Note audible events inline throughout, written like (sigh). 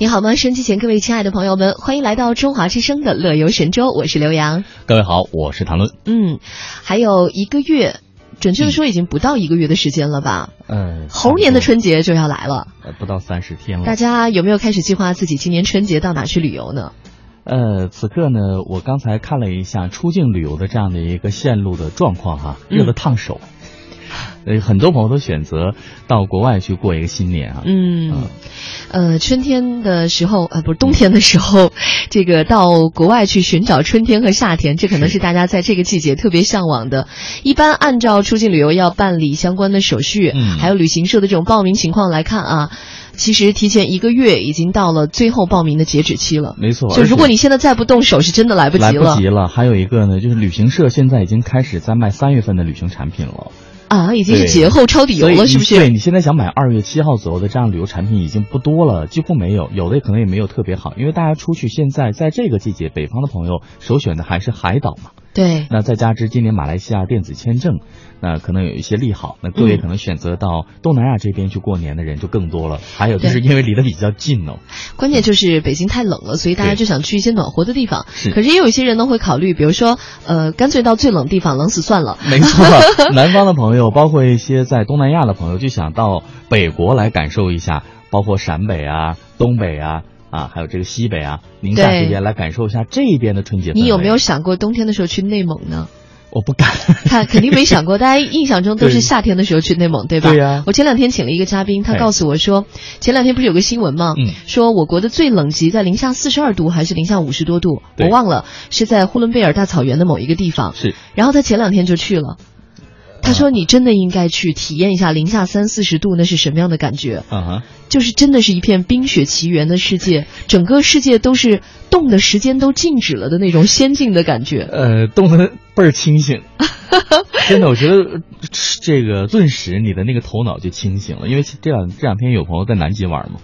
你好吗？收机前各位亲爱的朋友们，欢迎来到中华之声的乐游神州，我是刘洋。各位好，我是唐论。嗯，还有一个月，准确的说已经不到一个月的时间了吧？嗯，猴年的春节就要来了，呃，不到三十天了。大家有没有开始计划自己今年春节到哪去旅游呢？呃，此刻呢，我刚才看了一下出境旅游的这样的一个线路的状况哈，热得烫手。呃，很多朋友都选择到国外去过一个新年啊。嗯，呃，春天的时候，呃，不是冬天的时候，这个到国外去寻找春天和夏天，这可能是大家在这个季节特别向往的。一般按照出境旅游要办理相关的手续，嗯还有旅行社的这种报名情况来看啊，其实提前一个月已经到了最后报名的截止期了。没错，就如果你现在再不动手，是真的来不及了来不及了。还有一个呢，就是旅行社现在已经开始在卖三月份的旅行产品了。啊！已经是节后抄底游了，是不是？对你现在想买二月七号左右的这样旅游产品已经不多了，几乎没有，有的可能也没有特别好，因为大家出去现在在这个季节，北方的朋友首选的还是海岛嘛。对，那再加之今年马来西亚电子签证，那可能有一些利好，那各位嗯可能选择到东南亚这边去过年的人就更多了。还有就是因为离得比较近哦，关键就是北京太冷了，所以大家就想去一些暖和的地方。是可是也有一些人呢会考虑，比如说，呃，干脆到最冷地方冷死算了。没错，(laughs) 南方的朋友，包括一些在东南亚的朋友，就想到北国来感受一下，包括陕北啊、东北啊。啊，还有这个西北啊，宁夏这边来感受一下这边的春节。你有没有想过冬天的时候去内蒙呢？我不敢。(laughs) 他肯定没想过，大家印象中都是夏天的时候去内蒙，对吧？对呀我前两天请了一个嘉宾，他哎告诉我说，前两天不是有个新闻吗？嗯说我国的最冷极在零下四十二度还是零下五十多度，我忘了，是在呼伦贝尔大草原的某一个地方。是然后他前两天就去了。他说：“你真的应该去体验一下零下三四十度那是什么样的感觉？啊哈，就是真的是一片冰雪奇缘的世界，整个世界都是冻的时间都静止了的那种仙境的感觉。(laughs) 呃，冻得倍儿清醒，(laughs) 真的，我觉得呃这个顿时你的那个头脑就清醒了，因为这两这两天有朋友在南极玩嘛，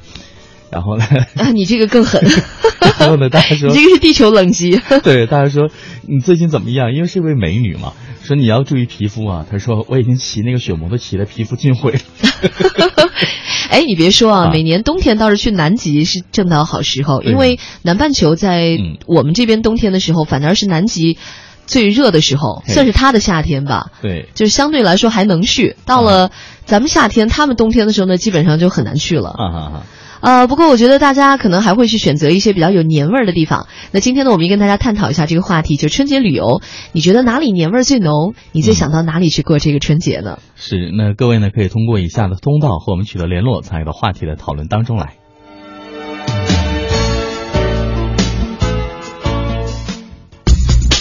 然后呢，啊，你这个更狠，(laughs) 然后呢，大家说你这个是地球冷极。(laughs) 对，大家说你最近怎么样？因为是一位美女嘛，说你要注意皮肤啊。她说我已经骑那个雪摩托骑的皮肤尽毁了。(laughs) 哎，你别说啊，啊每年冬天倒是去南极是正当好时候，因为南半球在嗯我们这边冬天的时候，反而是南极最热的时候，算是它的夏天吧。对，就是相对来说还能去，到了咱们夏天，他们冬天的时候呢，基本上就很难去了。啊哈哈，呃，不过我觉得大家可能还会去选择一些比较有年味儿的地方。那今天呢，我们也跟大家探讨一下这个话题，就春节旅游，你觉得哪里年味儿最浓？你最想到哪里去过这个春节呢？是那各位呢可以通过以下的通道和我们取得联络，参与到话题的讨论当中来。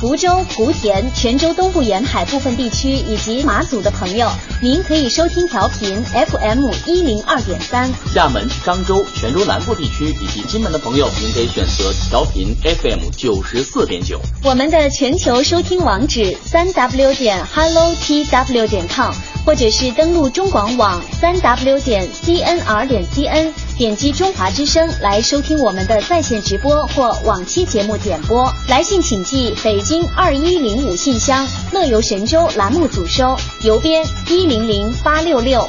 福州、莆田、泉州东部沿海部分地区以及马祖的朋友，您可以收听调频 FM 一零二点三。厦门、漳州、泉州南部地区以及金门的朋友，您可以选择调频 FM 九十四点九。我们的全球收听网址三 w 点 hello tw 点 com，或者是登录中广网三 w 点 cnr 点 cn，点击中华之声来收听我们的在线直播或往期节目点播。来信请寄北京二一零五信箱，乐游神州栏目组收，邮编一零零八六六。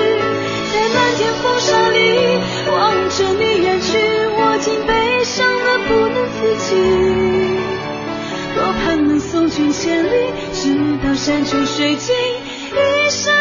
漫天风沙里望着你远去，我竟悲伤得不能自己。多盼能送君千里，直到山穷水尽，一生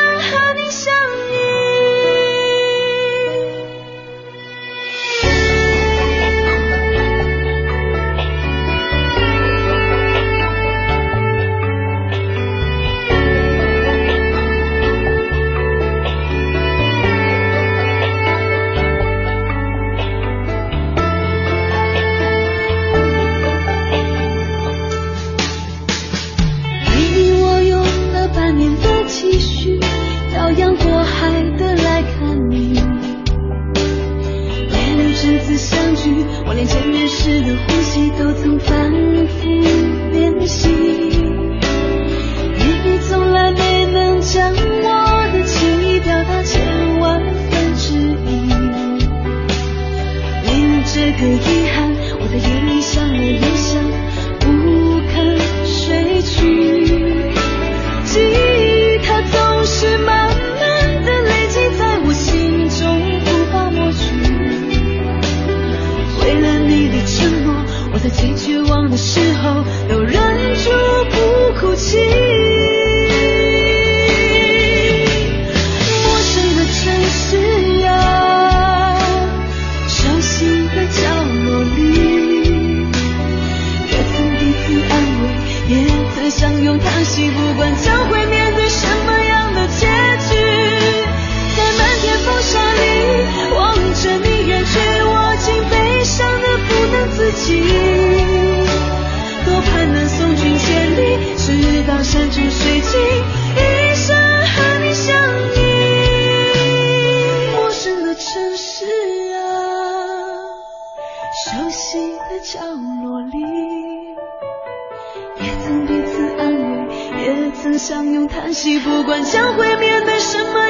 也曾彼此安慰，也曾相拥叹息，不管将会面对什么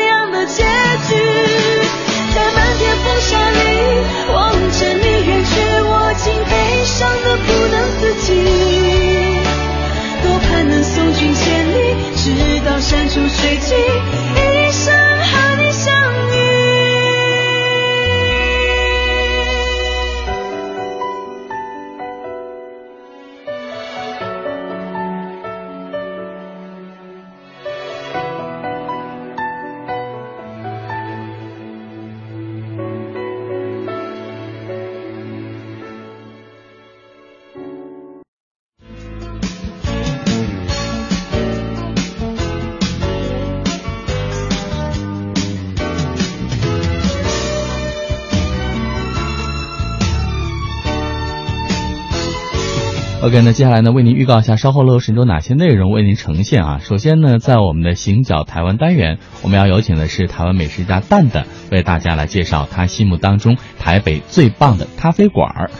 OK，那接下来呢，为您预告一下稍后乐神州哪些内容为您呈现啊。首先呢，在我们的行脚台湾单元，我们要有请的是台湾美食家蛋蛋，为大家来介绍他心目当中台北最棒的咖啡馆儿。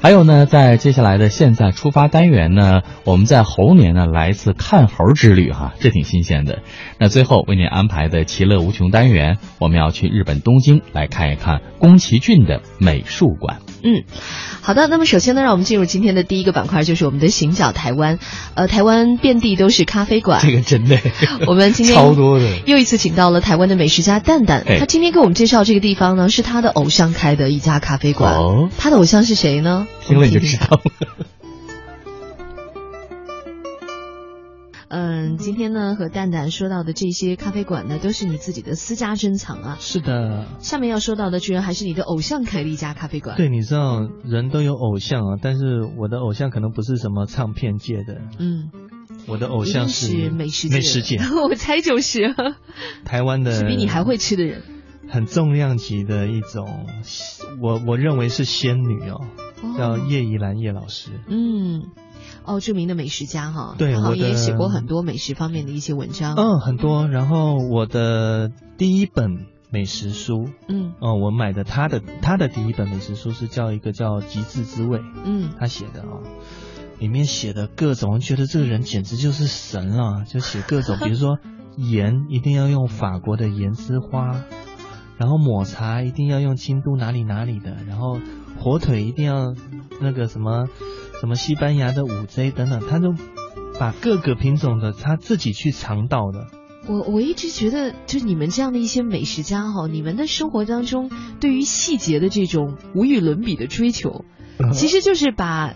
还有呢，在接下来的现在出发单元呢，我们在猴年呢来一次看猴之旅哈，这挺新鲜的。那最后为您安排的其乐无穷单元，我们要去日本东京来看一看宫崎骏的美术馆。嗯，好的。那么首先呢，让我们进入今天的第一个板块，就是我们的行脚台湾。呃，台湾遍地都是咖啡馆，这个真的，(laughs) 我们今天 (laughs) 超多的。又一次请到了台湾的美食家蛋蛋，哎他今天给我们介绍这个地方呢，是他的偶像开的一家咖啡馆。哦他的偶像是谁呢？听了你就知道了。(laughs) 嗯，今天呢和蛋蛋说到的这些咖啡馆呢，都是你自己的私家珍藏啊。是的，下面要说到的，居然还是你的偶像开的一家咖啡馆。，对，你知道人都有偶像啊，但是我的偶像可能不是什么唱片界的，嗯，我的偶像是美食界。美食界，(laughs) 我猜就是，台湾的是比你还会吃的人。很重量级的一种，我我认为是仙女哦，叫哦叶怡兰叶老师。嗯，哦，著名的美食家哈，对他好像我也写过很多美食方面的一些文章。嗯，很多。然后我的第一本美食书，嗯哦、我买的他的他的第一本美食书是叫一个叫《极致滋味》，嗯他写的啊、里面写的各种，我觉得这个人简直就是神了，就写各种，(laughs) 比如说盐一定要用法国的盐之花，然后抹茶一定要用京都哪里哪里的，然后火腿一定要那个什么什么西班牙的五 J 等等，他都把各个品种的他自己去尝到的，我我一直觉得，就你们这样的一些美食家哈，你们的生活当中对于细节的这种无与伦比的追求，其实就是把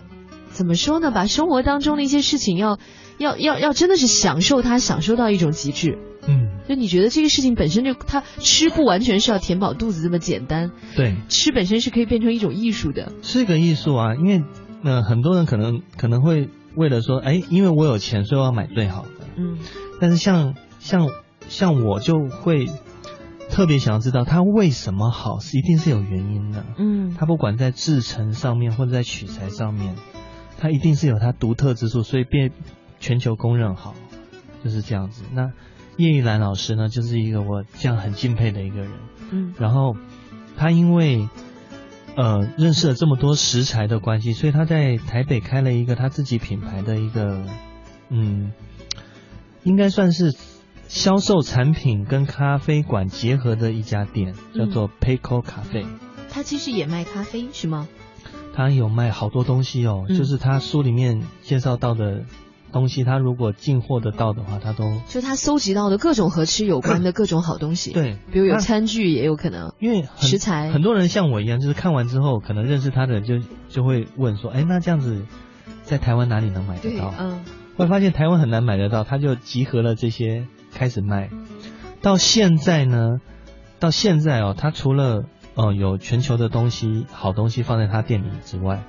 怎么说呢，把生活当中的一些事情要要要要真的是享受它，享受到一种极致。嗯，就你觉得这个事情本身就它吃不完全是要填饱肚子这么简单，对，吃本身是可以变成一种艺术的。是个艺术啊，因为呃很多人可能可能会为了说，哎，因为我有钱，所以我要买最好的。嗯但是像像像我就会特别想要知道它为什么好，是一定是有原因的。嗯它不管在制成上面或者在取材上面，它一定是有它独特之处，所以被全球公认好，就是这样子。那叶玉兰老师呢，就是一个我这样很敬佩的一个人。嗯然后他因为呃认识了这么多食材的关系，所以他在台北开了一个他自己品牌的一个嗯，应该算是销售产品跟咖啡馆结合的一家店，叫做 Payco 咖啡。他其实也卖咖啡是吗？他有卖好多东西哦，嗯就是他书里面介绍到的东西，他如果进货得到的话，他都就他搜集到的各种和吃有关的 (coughs) 各种好东西。，对，比如有餐具也有可能。因为食材很多人像我一样，就是看完之后，可能认识他的人就就会问说，哎，那这样子在台湾哪里能买得对，到？嗯会发现台湾很难买得到，他就集合了这些开始卖。到现在呢，到现在哦，他除了呃有全球的东西好东西放在他店里之外，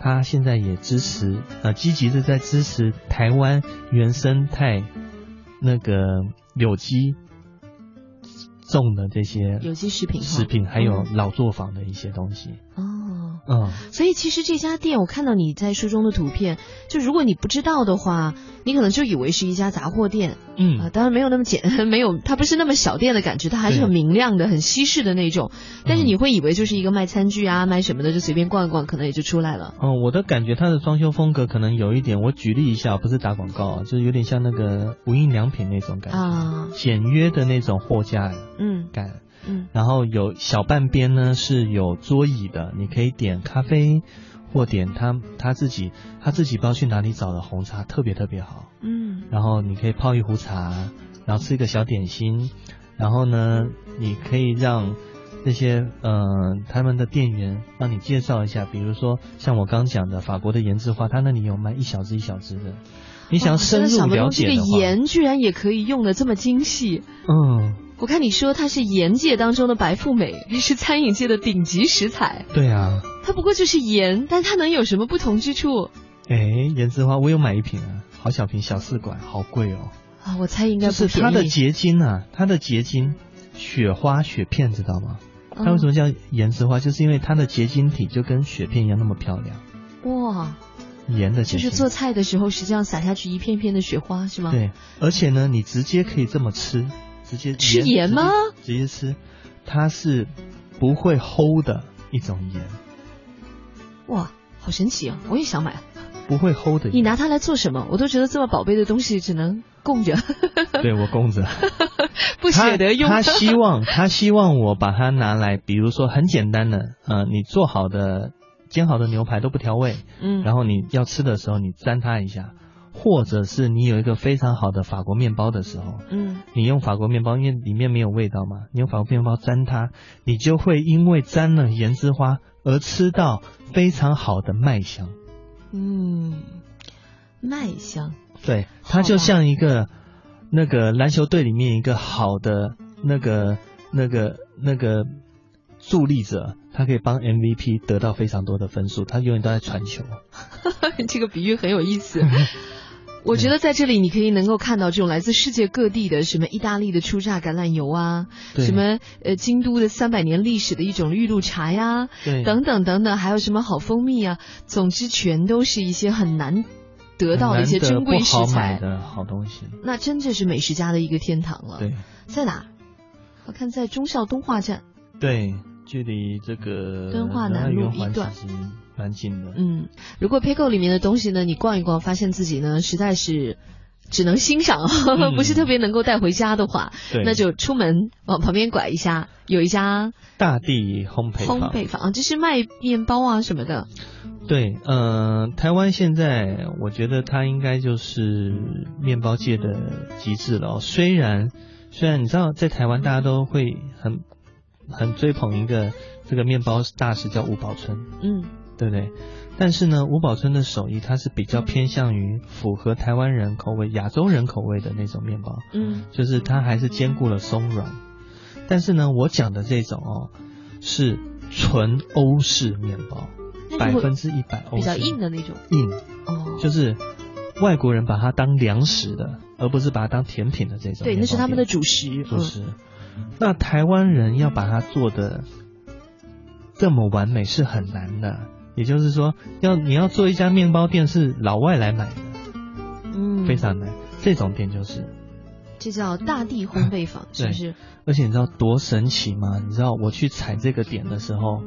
他现在也支持呃积极的在支持台湾原生态那个有机种的这些有机食品食品，还有嗯老作坊的一些东西。哦。嗯，所以其实这家店，我看到你在书中的图片，就如果你不知道的话，你可能就以为是一家杂货店。嗯。啊、嗯，当然没有那么简，(laughs) 没有，它不是那么小店的感觉，它还是很明亮的、很西式的那种。但是嗯。你会以为就是一个卖餐具啊、卖什么的，就随便逛一逛，可能也就出来了。哦，我的感觉，它的装修风格可能有一点，我举例一下，不是打广告啊，就是有点像那个无印良品那种感觉，啊，简约的那种货架嗯。感。嗯然后有小半边呢是有桌椅的，你可以点咖啡或点他他自己他自己不知道去哪里找的红茶，特别特别好。嗯然后你可以泡一壶茶，然后吃一个小点心，然后呢，你可以让这些呃他们的店员帮你介绍一下，比如说像我刚讲的法国的盐渍花，他那里有卖一小支一小支的，你想深入了通这个解，盐居然也可以用的这么精细。嗯，我看你说它是盐界当中的白富美，是餐饮界的顶级食材。对啊，它不过就是盐，但它能有什么不同之处哎，盐之花我有买一瓶啊，好小瓶小试管，好贵哦，啊？我猜应该不。是它的结晶啊，它的结晶雪花雪片知道吗？它为什么？么叫盐之花？就是因为它的结晶体就跟雪片一样那么漂亮，哇，盐的结晶。就是做菜的时候，实际上撒下去一片片的雪花，是吗？，对，而且呢，你直接可以这么吃，直接吃盐吗？直接直接吃，它是不会齁的一种盐，哇，好神奇啊！我也想买。不会齁的盐。你拿它来做什么？我都觉得这么宝贝的东西只能供着，(laughs) 对我供着，(laughs) 不舍得用。他他希望他希望我把它拿来，比如说很简单的，呃，你做好的煎好的牛排都不调味，嗯，然后你要吃的时候你沾它一下，或者是你有一个非常好的法国面包的时候，嗯，你用法国面包，因为里面没有味道嘛，你用法国面包沾它，你就会因为沾了盐之花而吃到非常好的麦香。嗯，麦香。对，它就像一个那个篮球队里面一个好的那个那个那个助力者，他可以帮 MVP 得到非常多的分数，他永远都在传球。(laughs) 这个比喻很有意思。我觉得在这里你可以能够看到这种来自世界各地的什么意大利的初榨橄榄油啊，什么呃京都的三百年历史的一种玉露茶呀，对，等等等等，还有什么好蜂蜜啊，总之全都是一些很难得到的一些珍贵食材。的好东西。那真的是美食家的一个天堂了。对，在哪？我看在忠孝东化站，对，距离这个敦化南路一段蛮近的。嗯，如果 Pico 里面的东西呢，你逛一逛，发现自己呢实在是只能欣赏，嗯 (laughs) 不是特别能够带回家的话，那就出门往旁边拐一下，有一家大地烘焙坊。烘焙坊，啊，这是卖面包啊什么的。对，呃，台湾现在我觉得它应该就是面包界的极致了、哦。虽然虽然你知道，在台湾大家都会很很追捧一个这个面包大师叫吴宝春，嗯对不对？但是呢，吴宝春的手艺它是比较偏向于符合台湾人口味、亚洲人口味的那种面包，嗯就是它还是兼顾了松软。但是呢，我讲的这种哦，是纯欧式面包，百分之一百欧比较硬的那种。硬，哦，就是外国人把它当粮食的，而不是把它当甜品的这种。对，那是他们的主食。主食。那台湾人要把它做的这么完美是很难的，也就是说，要你要做一家面包店是老外来买的，嗯，非常难。这种店就是，这叫大地烘焙坊，(laughs) 是不是？而且你知道多神奇吗？你知道我去踩这个点的时候，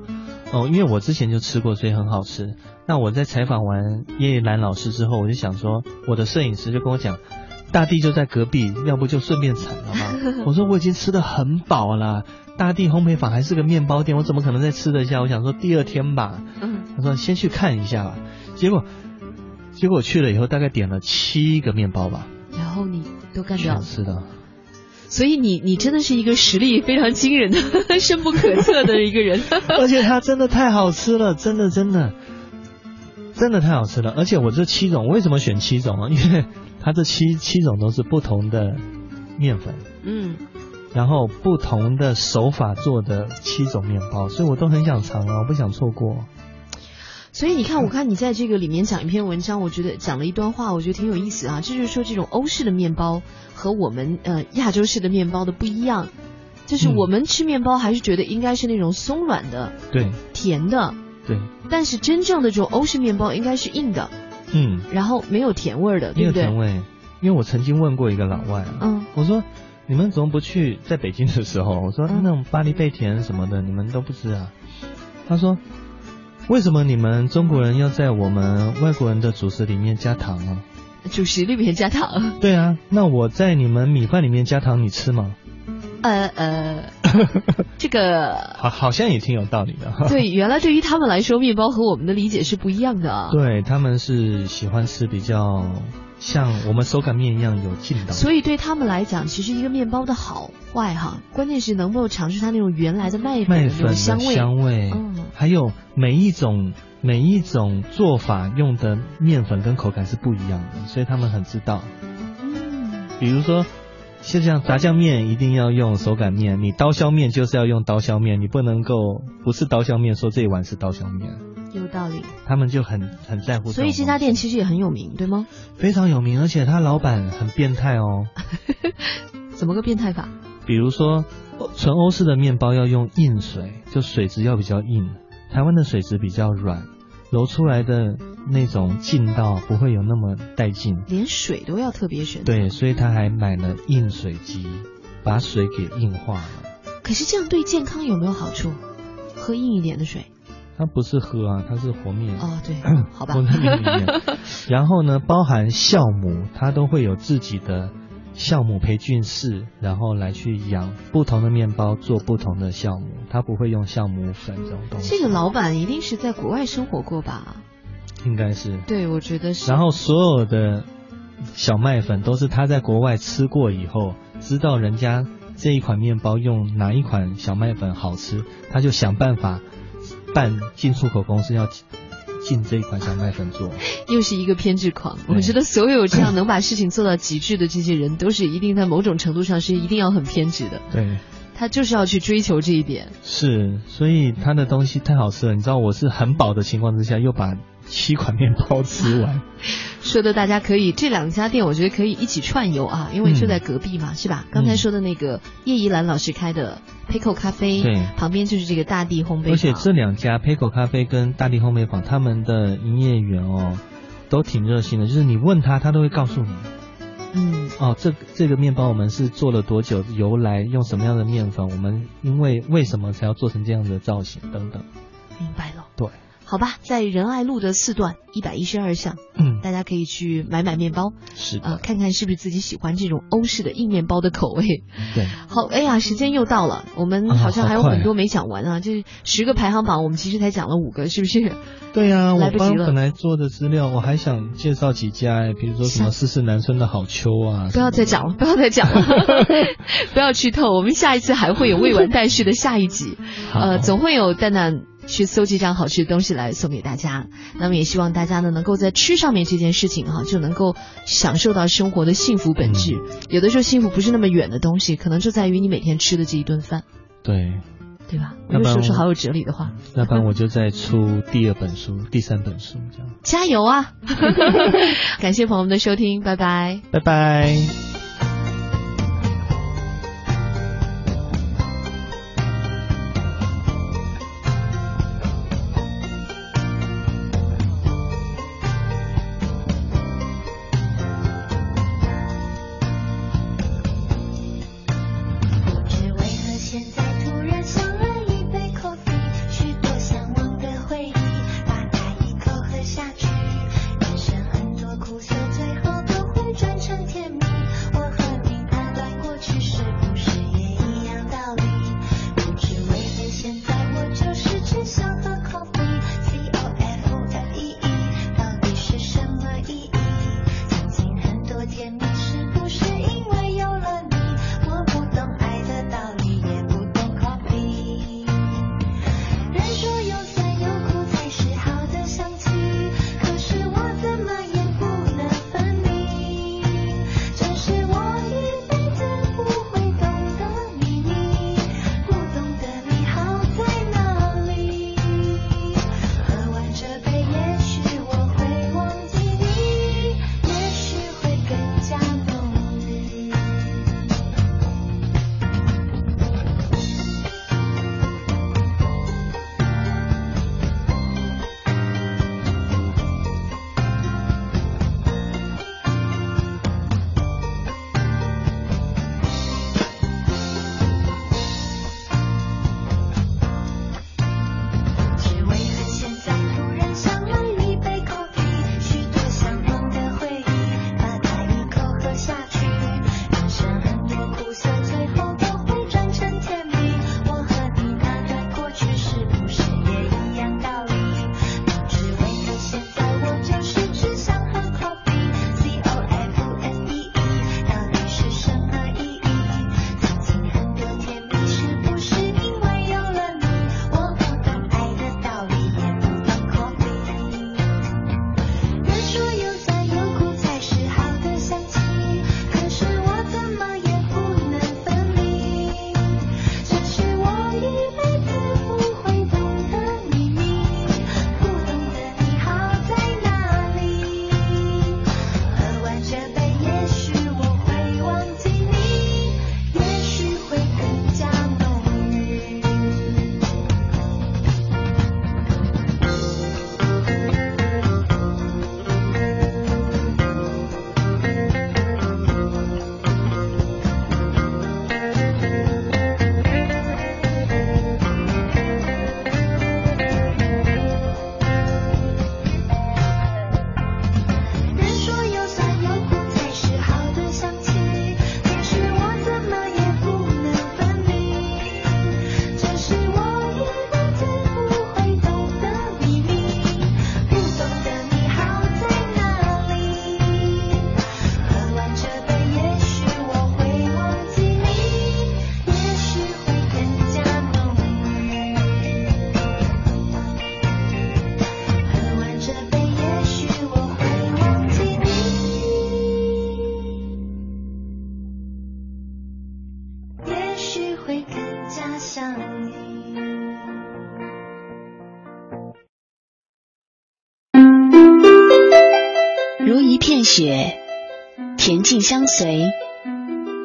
哦，因为我之前就吃过，所以很好吃。那我在采访完叶叶兰老师之后，我就想说，我的摄影师就跟我讲，大地就在隔壁，要不就顺便踩了吧。(laughs) 我说我已经吃的很饱了，大地烘焙坊还是个面包店，我怎么可能再吃得下？我想说第二天吧。嗯，他说先去看一下吧。结果结果去了以后，大概点了七个面包吧，然后你都干掉了，全吃的。所以你你真的是一个实力非常惊人的、深不可测的一个人。(laughs) 而且它真的太好吃了，真的真的真的太好吃了。而且我这七种为什么选七种啊？因为它这七七种都是不同的面粉，嗯，然后不同的手法做的七种面包，所以我都很想尝啊，我不想错过。所以你看，我看你在这个里面讲一篇文章，我觉得讲了一段话，我觉得挺有意思啊。这就是说，这种欧式的面包和我们呃亚洲式的面包的不一样，就是嗯我们吃面包还是觉得应该是那种松软的、对甜的，对，但是真正的这种欧式面包应该是硬的，嗯，然后没有甜味儿的，没对不对？有甜味。因为我曾经问过一个老外啊，嗯我说你们怎么不去在北京的时候？(laughs) 我说嗯那种巴黎贝甜什么的，你们都不吃啊？他说为什么你们中国人要在我们外国人的主食里面加糖啊？主食里面加糖，对啊，那我在你们米饭里面加糖，你吃吗？呃呃，(laughs) 这个好，好像也挺有道理的哈。(laughs) 对，原来对于他们来说，面包和我们的理解是不一样的啊。对，他们是喜欢吃比较像我们手擀面一样有劲道。所以对他们来讲，其实一个面包的好坏哈，关键是能不能尝出它那种原来的麦粉香味。香味，嗯还有每一种每一种做法用的面粉跟口感是不一样的，所以他们很知道。嗯，比如说，就像炸酱面一定要用手擀面，你刀削面就是要用刀削面，你不能够不是刀削面说这一碗是刀削面，有道理。他们就很很在乎。所以这家店其实也很有名，对吗？非常有名，而且他老板很变态哦。(laughs) 怎么个变态法？比如说，纯欧式的面包要用硬水，就水质要比较硬；台湾的水质比较软，揉出来的那种劲道不会有那么带劲。连水都要特别选。。对，所以他还买了硬水机，把水给硬化了。可是这样对健康有没有好处？喝硬一点的水。它不是喝啊，它是和面。哦，对，(clears throat) 好吧和。在面里面。(laughs) 然后呢，包含酵母，它都会有自己的酵母培菌室，然后来去养不同的面包，做不同的酵母。它不会用酵母粉这种东西。这个老板一定是在国外生活过吧？应该是。对，我觉得是。然后所有的小麦粉都是他在国外吃过以后，知道人家这一款面包用哪一款小麦粉好吃，他就想办法办进出口公司要进这一款小麦粉做。又是一个偏执狂。我觉得所有这样能把事情做到极致的这些人，都是一定在某种程度上是一定要很偏执的。对，他就是要去追求这一点。是，所以他的东西太好吃了。你知道我是很饱的情况之下，又把七款面包吃完。说的大家可以这两家店，我觉得可以一起串游啊，因为就在隔壁嘛，是吧？刚才说的那个叶怡兰老师开的 Pico 咖啡，对旁边就是这个大地烘焙坊。而且这两家 Peco 咖啡跟大地烘焙坊，他们的营业员哦都挺热心的，就是你问他，他都会告诉你。嗯，哦，这这个面包我们是做了多久，由来用什么样的面粉，我们因为为什么才要做成这样的造型等等。明白了。对，好吧，在仁爱路的四段一百一十二巷，嗯，大家可以去买买面包，是呃，的，看看是不是自己喜欢这种欧式的硬面包的口味。对，好，哎呀，时间又到了，我们啊好像还有很多没讲完啊。就是十个排行榜，我们其实才讲了五个，是不是？对呀、我来不及了刚本来做的资料，我还想介绍几家哎，比如说什么四四南村的好秋啊，不要再讲了，不要再讲了，(laughs) 不要剧透。我们下一次还会有未完待续的下一集，(laughs) 呃，总会有蛋蛋去搜集这样好吃的东西来送给大家。那么也希望大家呢，能够在吃上面这件事情哈、就能够享受到生活的幸福本质。嗯有的时候幸福不是那么远的东西，可能就在于你每天吃的这一顿饭，对，对吧？我要不然说出好有哲理的话。那不然我就再出第二本书、第三本书这样。加油啊！(laughs) 感谢朋友们的收听，拜拜。拜拜。雪，恬静相随；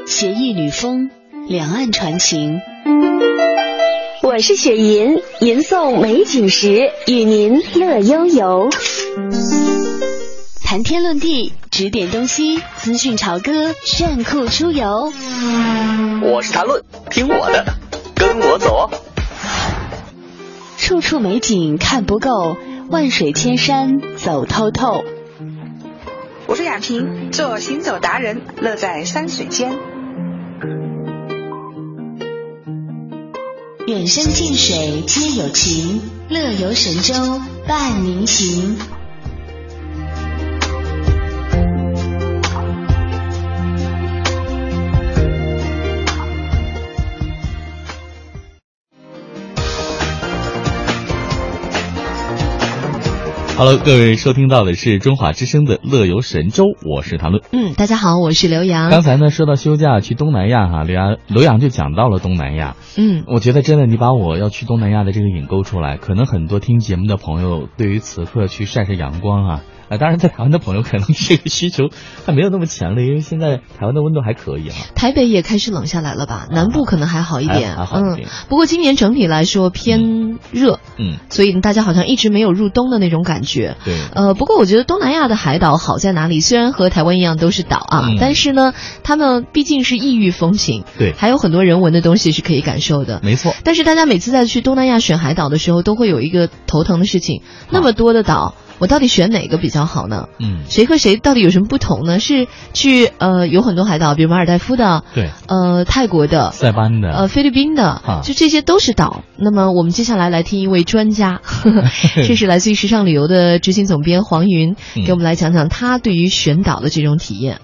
携一缕风，两岸传情。我是雪吟，吟诵美景时，与您乐悠悠。谈天论地，指点东西，资讯潮歌，炫酷出游。我是谭论，听我的，跟我走哦。处处美景看不够，万水千山走透透。我是雅萍，做行走达人，乐在山水间。远山近水皆有情，乐游神州伴您行。Hello，各位收听到的是中华之声的乐游神州，我是谭论。嗯，大家好，我是刘洋。刚才呢说到休假去东南亚哈，刘洋刘洋就讲到了东南亚。嗯，我觉得真的，你把我要去东南亚的这个引勾出来，可能很多听节目的朋友对于此刻去晒晒阳光啊。啊，当然，在台湾的朋友可能这个需求还没有那么强烈，因为现在台湾的温度还可以啊。台北也开始冷下来了吧？南部可能还好一点，还好一点。不过今年整体来说偏热，嗯，所以大家好像一直没有入冬的那种感觉。对。呃，不过我觉得东南亚的海岛好在哪里？虽然和台湾一样都是岛啊，但是呢，他们毕竟是异域风情，对，还有很多人文的东西是可以感受的。没错。但是大家每次在去东南亚选海岛的时候，都会有一个头疼的事情：那么多的岛。我到底选哪个比较好呢？嗯，谁和谁到底有什么不同呢？是去呃有很多海岛，比如马尔代夫的，对，呃泰国的，塞班的，呃菲律宾的，啊，就这些都是岛。那么我们接下来来听一位专家，(laughs) (laughs) 这是来自于时尚旅游的执行总编黄云，给我们来讲讲他对于选岛的这种体验。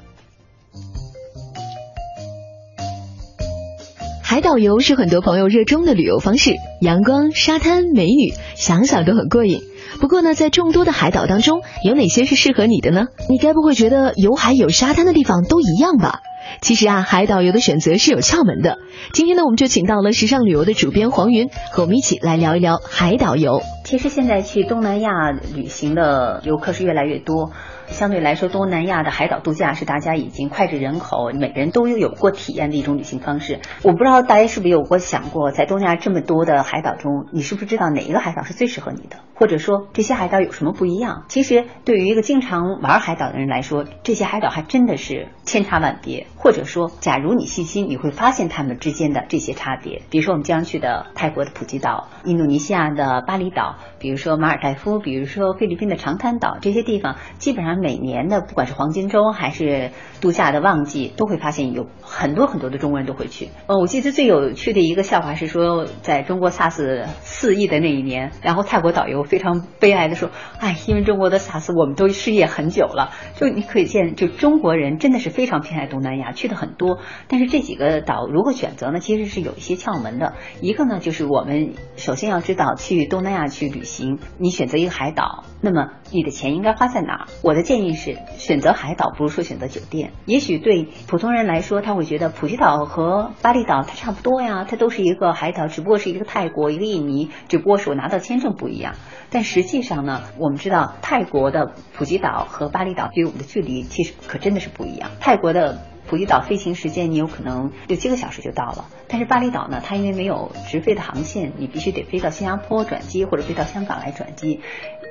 海岛游是很多朋友热衷的旅游方式，阳光、沙滩、美女，想想都很过瘾。不过呢，在众多的海岛当中，有哪些是适合你的呢？你该不会觉得有海有沙滩的地方都一样吧？其实啊，海岛游的选择是有窍门的。今天呢，我们就请到了时尚旅游的主编黄云，和我们一起来聊一聊海岛游。其实现在去东南亚旅行的游客是越来越多。相对来说，东南亚的海岛度假是大家已经脍炙人口，每个人都有过体验的一种旅行方式。我不知道大家是不是有过想过，在东南亚这么多的海岛中，你是不是知道哪一个海岛是最适合你的？或者说这些海岛有什么不一样？其实对于一个经常玩海岛的人来说，这些海岛还真的是千差万别。或者说，假如你细心，你会发现它们之间的这些差别。比如说我们经常去的泰国的普吉岛、印度尼西亚的巴厘岛，比如说马尔代夫，比如说菲律宾的长滩岛，这些地方基本上每年的不管是黄金周还是度假的旺季，都会发现有很多很多的中国人都会去。呃，我记得最有趣的一个笑话是说，在中国 SARS 四亿的那一年，然后泰国导游非常悲哀的说：“哎，因为中国的 SARS，我们都失业很久了。”就你可以见，就中国人真的是非常偏爱东南亚，去的很多。但是这几个岛如何选择呢？其实是有一些窍门的。一个呢，就是我们首先要知道，去东南亚去旅行，行你选择一个海岛，那么你的钱应该花在哪儿？我的建议是。选择海岛不如说选择酒店。也许对普通人来说，他会觉得普吉岛和巴厘岛它差不多呀，它都是一个海岛，只不过是一个泰国，一个印尼，只不过是我拿到签证不一样。但实际上呢，我们知道泰国的普吉岛和巴厘岛离我们的距离其实可真的是不一样。泰国的普吉岛飞行时间你有可能六七个小时就到了，但是巴厘岛呢，它因为没有直飞的航线，你必须得飞到新加坡转机或者飞到香港来转机。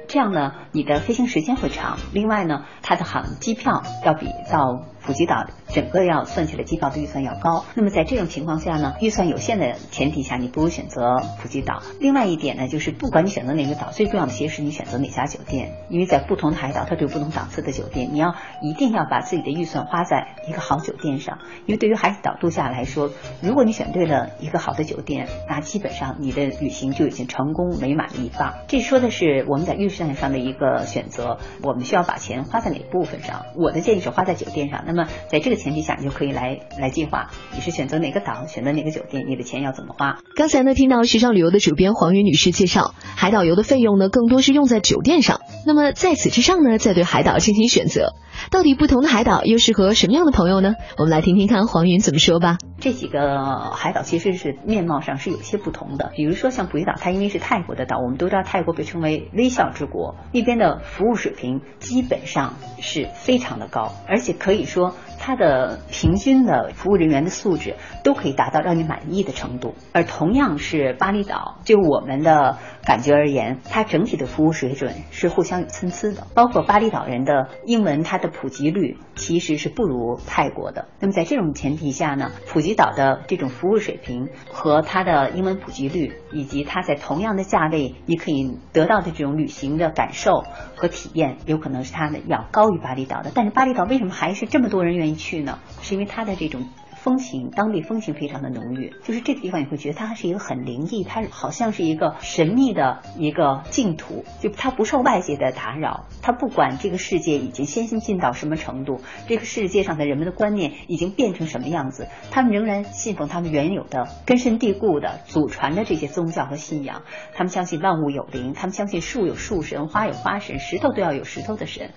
这样呢，你的飞行时间会长。另外呢，它的航机票要比到普吉岛整个要算起来机票的预算要高。那么在这种情况下呢，预算有限的前提下，你不如选择普吉岛。另外一点呢，就是不管你选择哪个岛，最重要的其实是你选择哪家酒店，因为在不同的海岛，它都有不同档次的酒店。你要一定要把自己的预算花在一个好酒店上，因为对于海岛度假来说，如果你选对了一个好的酒店，那基本上你的旅行就已经成功美满了一半。这说的是我们在预算上的一个选择，我们需要把钱花在哪部分上？我的建议是花在酒店上。那么在这个前提下，你就可以来来计划，你是选择哪个岛，选择哪个酒店，你的钱要怎么花。刚才呢，听到时尚旅游的主编黄云女士介绍，海岛游的费用呢，更多是用在酒店上。那么在此之上呢，再对海岛进行选择。到底不同的海岛又适合什么样的朋友呢？我们来听听看黄云怎么说吧。这几个海岛其实是面貌上是有些不同的，比如说像普吉岛，它因为是泰国的岛，我们都知道泰国被称为微笑之国，那边的服务水平基本上是非常的高，而且可以说它的平均的服务人员的素质都可以达到让你满意的程度。而同样是巴厘岛，就我们的感觉而言，它整体的服务水准是互相有参差的，包括巴厘岛人的英文，它的普及率其实是不如泰国的。那么在这种前提下呢，普吉岛的这种服务水平和它的英文普及率，以及它在同样的价位你可以得到的这种旅行的感受和体验，有可能是它的要高于巴厘岛的。但是巴厘岛为什么还是这么多人愿意去呢？是因为它的这种。风情，当地风情非常的浓郁，就是这个地方你会觉得它是一个很灵异，它好像是一个神秘的一个净土，就它不受外界的打扰，它不管这个世界已经先进到什么程度，这个世界上的人们的观念已经变成什么样子，他们仍然信奉他们原有的根深蒂固的祖传的这些宗教和信仰，他们相信万物有灵，他们相信树有树神，花有花神，石头都要有石头的神。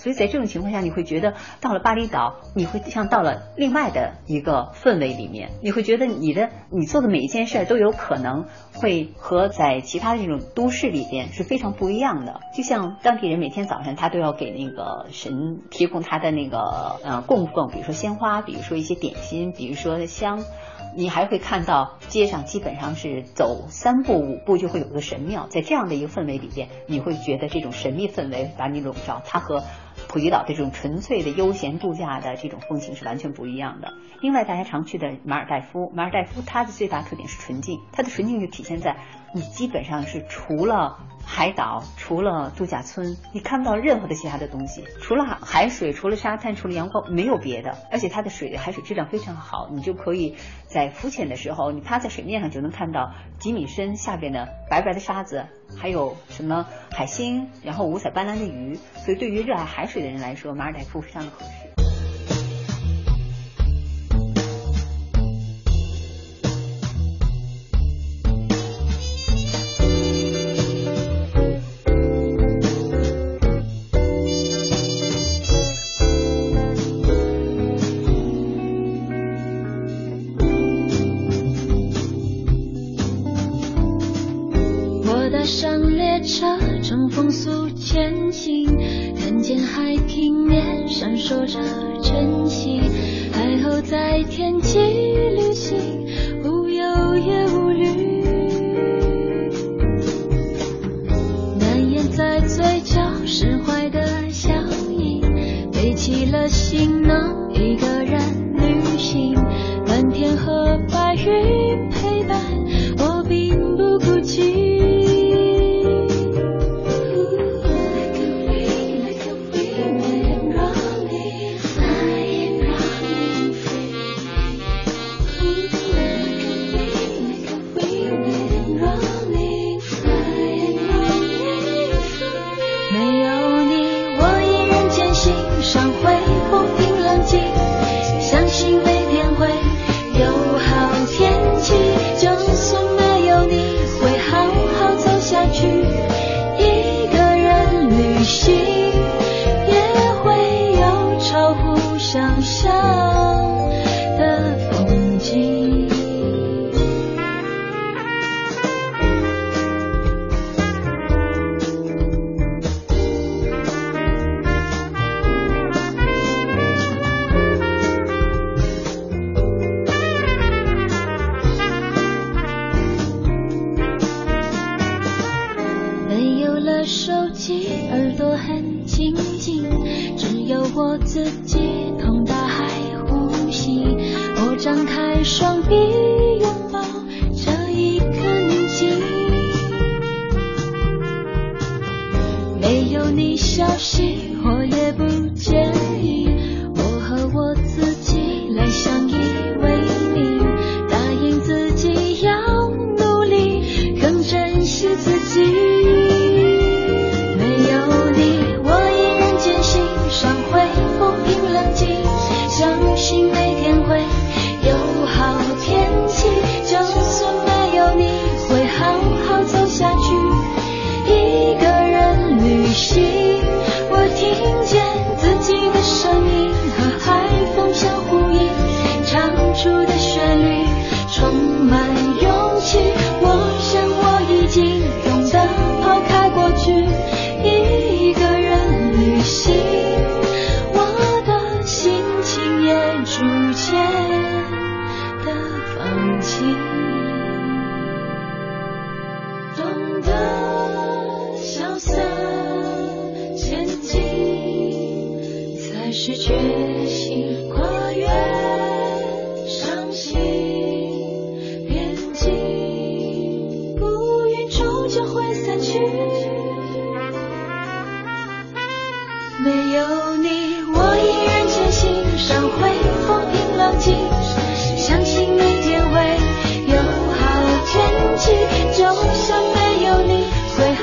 所以在这种情况下，你会觉得到了巴厘岛，你会像到了另外的一个氛围里面，你会觉得你的你做的每一件事都有可能会和在其他的这种都市里边是非常不一样的。就像当地人每天早上他都要给那个神提供他的那个呃供奉，比如说鲜花，比如说一些点心，比如说香。你还会看到街上基本上是走三步五步就会有一个神庙，在这样的一个氛围里边，你会觉得这种神秘氛围把你笼罩，它和普吉岛的这种纯粹的悠闲度假的这种风情是完全不一样的。另外，大家常去的马尔代夫，马尔代夫它的最大特点是纯净，它的纯净就体现在你基本上是除了。海岛除了度假村，你看不到任何的其他的东西，除了海水，除了沙滩，除了阳光，没有别的。而且它的水海水质量非常好，你就可以在浮潜的时候，你趴在水面上就能看到几米深下边的白白的沙子，还有什么海星，然后五彩斑斓的鱼。所以对于热爱海水的人来说，马尔代夫非常的合适。心，看见海平面闪烁着晨曦，海鸥在天际。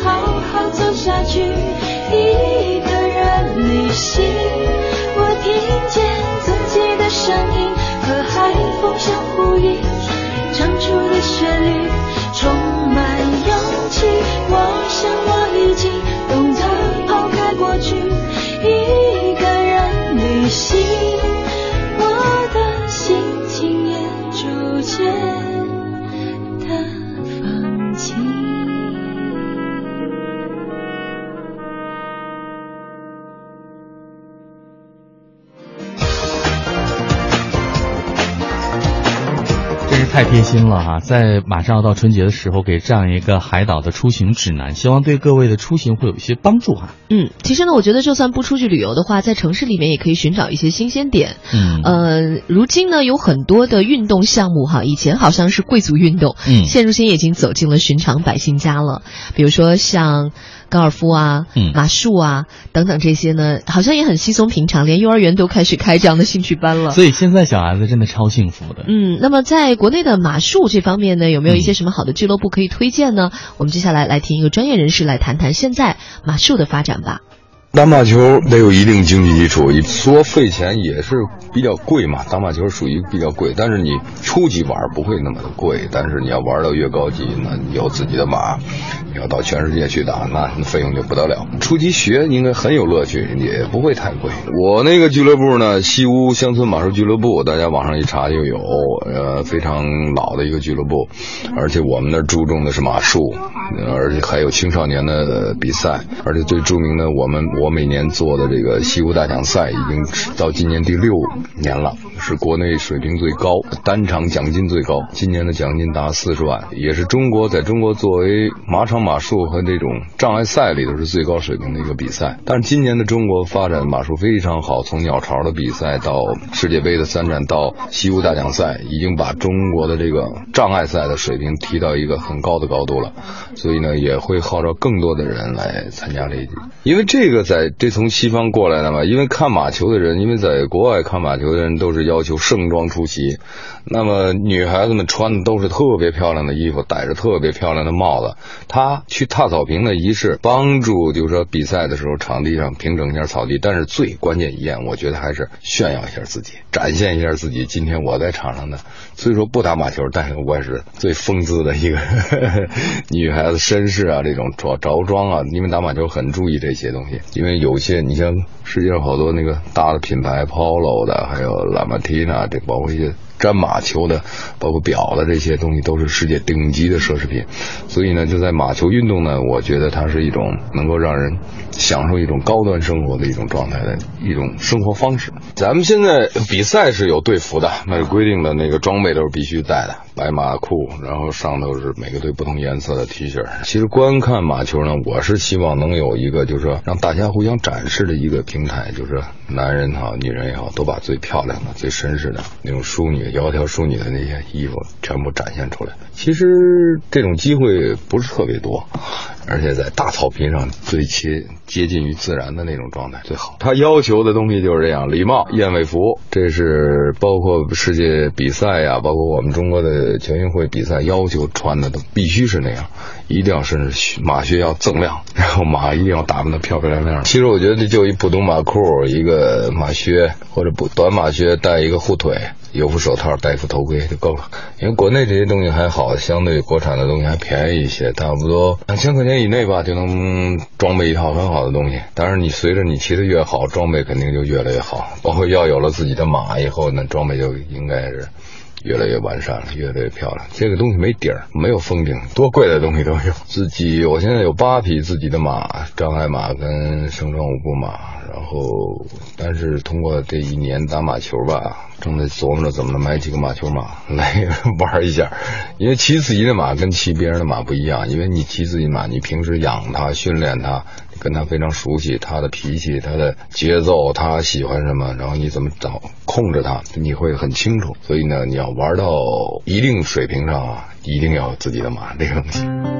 好好走下去。一个人旅行，我听见自己的声音和海风相呼应，唱出的旋律太贴心了哈！在马上要到春节的时候，给这样一个海岛的出行指南，希望对各位的出行会有一些帮助哈。嗯，其实呢，我觉得就算不出去旅游的话，在城市里面也可以寻找一些新鲜点。嗯呃，如今呢，有很多的运动项目哈，以前好像是贵族运动，嗯现如今已经走进了寻常百姓家了。比如说像高尔夫啊、嗯马术啊等等这些呢，好像也很稀松平常，连幼儿园都开始开这样的兴趣班了。所以现在小孩子真的超幸福的。嗯，那么在国内的马术这方面呢，有没有一些什么好的俱乐部可以推荐呢？我们接下来来听一个专业人士来谈谈现在马术的发展吧。打马球得有一定经济基础，说费钱也是比较贵嘛。打马球属于比较贵，但是你初级玩不会那么的贵，但是你要玩到越高级，那你有自己的马，你要到全世界去打，那费用就不得了。初级学应该很有乐趣，也不会太贵。我那个俱乐部呢，西屋乡村马术俱乐部，大家网上一查就有，呃，非常老的一个俱乐部，而且我们那儿注重的是马术，而且还有青少年的比赛，而且最著名的，我们我每年做的这个西湖大奖赛已经到今年第六年了，是国内水平最高，单场奖金最高，今年的奖金达四十万，也是中国在中国作为马场马术和这种障碍赛里头是最高水平的一个比赛。但是今年的中国发展马术非常好，从鸟巢的比赛到世界杯的三站到西湖大奖赛，已经把中国的这个障碍赛的水平提到一个很高的高度了。所以呢，也会号召更多的人来参加这一届。因为这个在这从西方过来的嘛，因为看马球的人，因为在国外看马球的人都是要求盛装出席，那么女孩子们穿的都是特别漂亮的衣服，戴着特别漂亮的帽子。她去踏草坪的仪式，帮助就是说比赛的时候场地上平整一下草地，但是最关键一点，我觉得还是炫耀一下自己，展现一下自己。今天我在场上呢，虽说不打马球，但是我也是最风姿的一个 (laughs) 女孩子绅士啊，这种着着装啊，因为打马球很注意这些东西，因为有些你像世界上好多那个大的品牌，Polo 的，还有 Lamartina，这包括一些。沾马球的，包括表的这些东西，都是世界顶级的奢侈品。所以呢，就在马球运动呢，我觉得它是一种能够让人享受一种高端生活的一种状态的一种生活方式。咱们现在比赛是有队服的，那规定的那个装备都是必须带的，白马裤，然后上头是每个队不同颜色的 T 恤。其实观看马球呢，我是希望能有一个就是说让大家互相展示的一个平台，就是男人也好，女人也好，都把最漂亮的、最绅士的那种淑女。窈窕淑女的那些衣服全部展现出来。其实这种机会不是特别多，而且在大草坪上最亲接近于自然的那种状态最好。他要求的东西就是这样：礼帽、燕尾服，这是包括世界比赛呀、包括我们中国的全运会比赛要求穿的都必须是那样，一定要是马靴要锃亮，(laughs) 然后马一定要打扮的漂漂亮亮。其实我觉得就一普通马裤、一个马靴或者不短马靴，带一个护腿。有副手套，戴一副头盔就够了。因为国内这些东西还好，相对国产的东西还便宜一些，差不多两千块钱以内吧，就能装备一套很好的东西。当然，你随着你骑得越好，装备肯定就越来越好。包括要有了自己的马以后，那装备就应该是越来越完善了，越来越漂亮。这个东西没底儿，没有封顶，多贵的东西都有。自己，我现在有八匹自己的马，障碍马跟盛装舞步马。然后，但是通过这一年打马球吧，正在琢磨着怎么能买几个马球马来玩一下。因为骑自己的马跟骑别人的马不一样，因为你骑自己马，你平时养它、训练它，跟他非常熟悉，他的脾气、他的节奏、他喜欢什么，然后你怎么找控制他，你会很清楚。所以呢，你要玩到一定水平上啊，一定要有自己的马这个东西。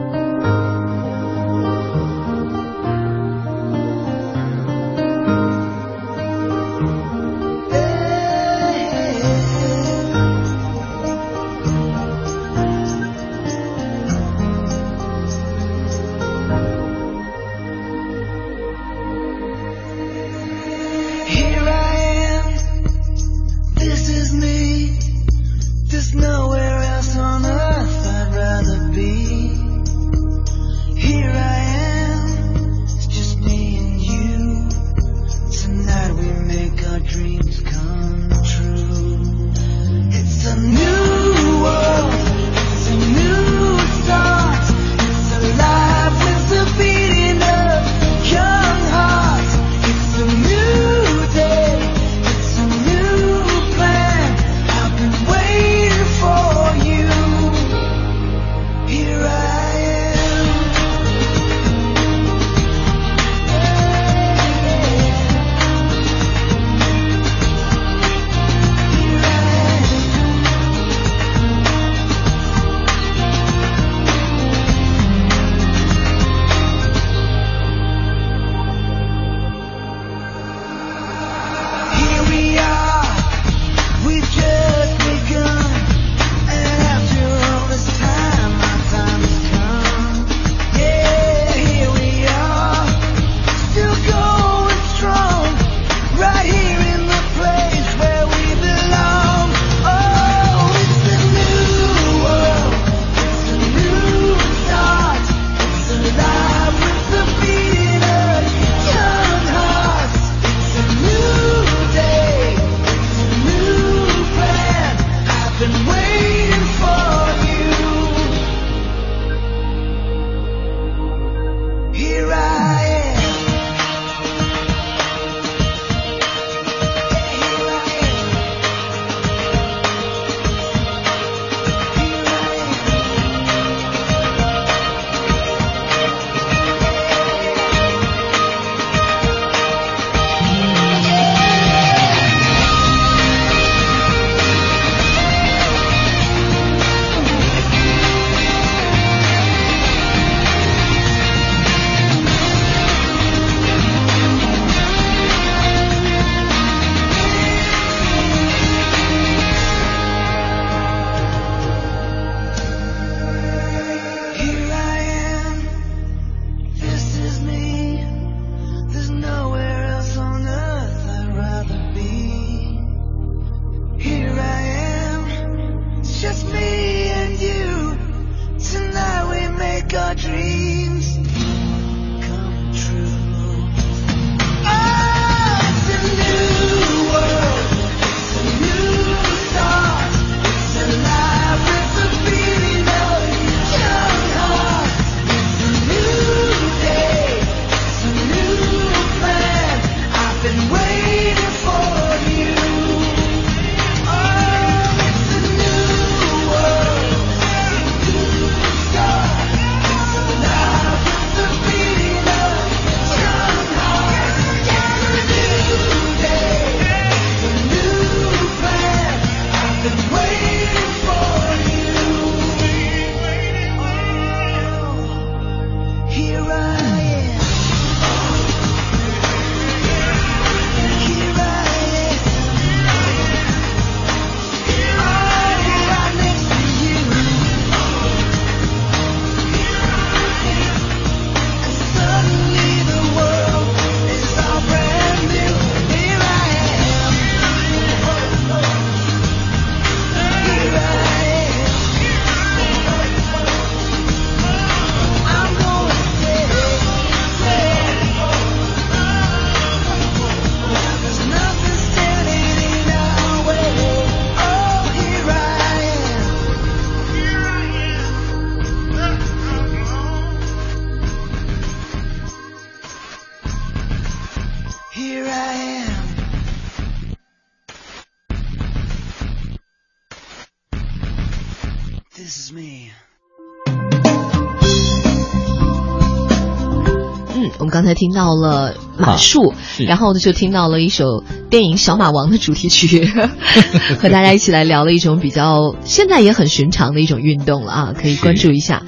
才听到了马术，然后呢就听到了一首电影《小马王》的主题曲，(laughs) 和大家一起来聊了一种比较现在也很寻常的一种运动了啊，可以关注一下。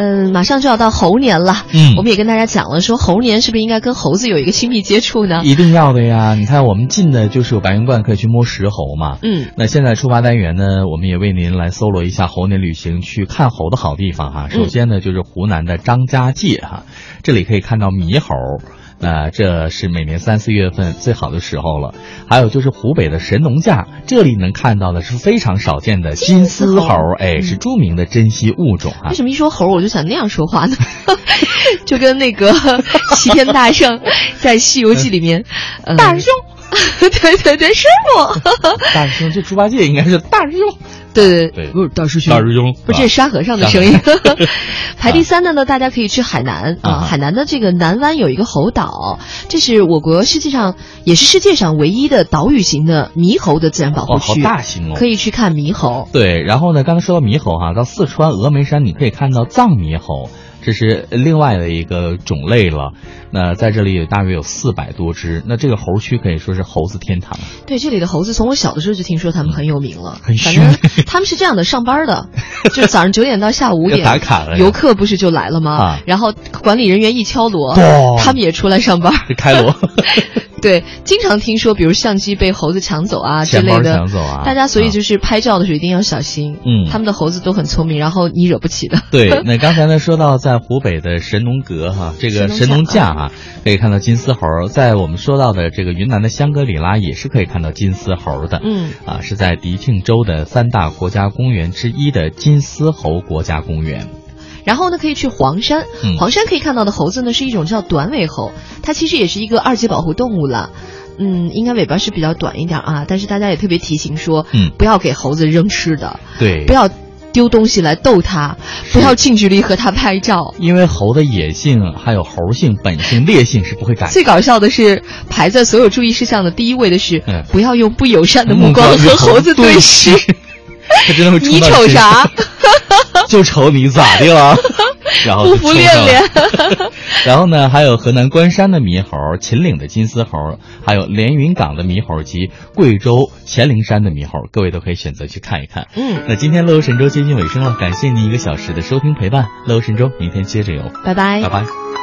嗯，马上就要到猴年了，嗯，我们也跟大家讲了，说猴年是不是应该跟猴子有一个亲密接触呢？一定要的呀！你看我们近的就是有白云观，可以去摸石猴嘛。嗯，那现在出发单元呢，我们也为您来搜罗一下猴年旅行去看猴的好地方哈。首先呢，就是湖南的张家界哈，这里可以看到猕猴。那这是每年三四月份最好的时候了。还有就是湖北的神农架，这里能看到的是非常少见的金丝猴，哎，是著名的珍稀物种啊。为什么一说猴我就想那样说话呢？(laughs) 就跟那个 (laughs) 齐天大圣 (laughs) 在《西游记》里面，大师兄，对对对，师傅，大师兄，这猪八戒应该是大师兄。对对对，不是大师兄，大师兄，不是这是沙和尚的声音。(laughs) 排第三的呢，大家可以去海南啊，海南的这个南湾有一个猴岛，这是我国世界上也是世界上唯一的岛屿型的猕猴的自然保护区，好大型哦，可以去看猕猴。对，然后呢，刚才说到猕猴哈，到四川峨眉山你可以看到藏猕猴。这是另外的一个种类了，那在这里有大约有四百多只，那这个猴区可以说是猴子天堂。对，这里的猴子从我小的时候就听说他们很有名了，很反正他们是这样的，上班的，(laughs) 就是早上九点到下午五点打卡了，游客不是就来了吗？然后管理人员一敲锣，他们也出来上班，(laughs) 开锣。(laughs) 对，经常听说，比如相机被猴子抢走啊之类的，抢走啊，大家所以就是拍照的时候一定要小心。嗯，他们的猴子都很聪明，然后你惹不起的。对，那刚才呢说到在湖北的神农阁哈，(laughs) 这个神农架啊，可以看到金丝猴；在我们说到的这个云南的香格里拉也是可以看到金丝猴的。嗯，啊，是在迪庆州的三大国家公园之一的金丝猴国家公园。然后呢，可以去黄山。黄山可以看到的猴子呢，是一种叫短尾猴，它其实也是一个二级保护动物了。嗯，应该尾巴是比较短一点啊，但是大家也特别提醒说，嗯，不要给猴子扔吃的，对，不要丢东西来逗它，不要近距离和它拍照，因为猴的野性还有猴性本性烈性是不会改。最搞笑的是，排在所有注意事项的第一位的是，嗯，不要用不友善的目光和猴子对视。(laughs) 你瞅啥？(laughs) 就瞅你咋的了？(laughs) 然后不服练练。(laughs) 然后呢，还有河南关山的猕猴、秦岭的金丝猴，还有连云港的猕猴及贵州黔灵山的猕猴，各位都可以选择去看一看。嗯，那今天乐游神州接近尾声了，感谢您一个小时的收听陪伴。乐游神州，明天接着游，拜拜，拜拜。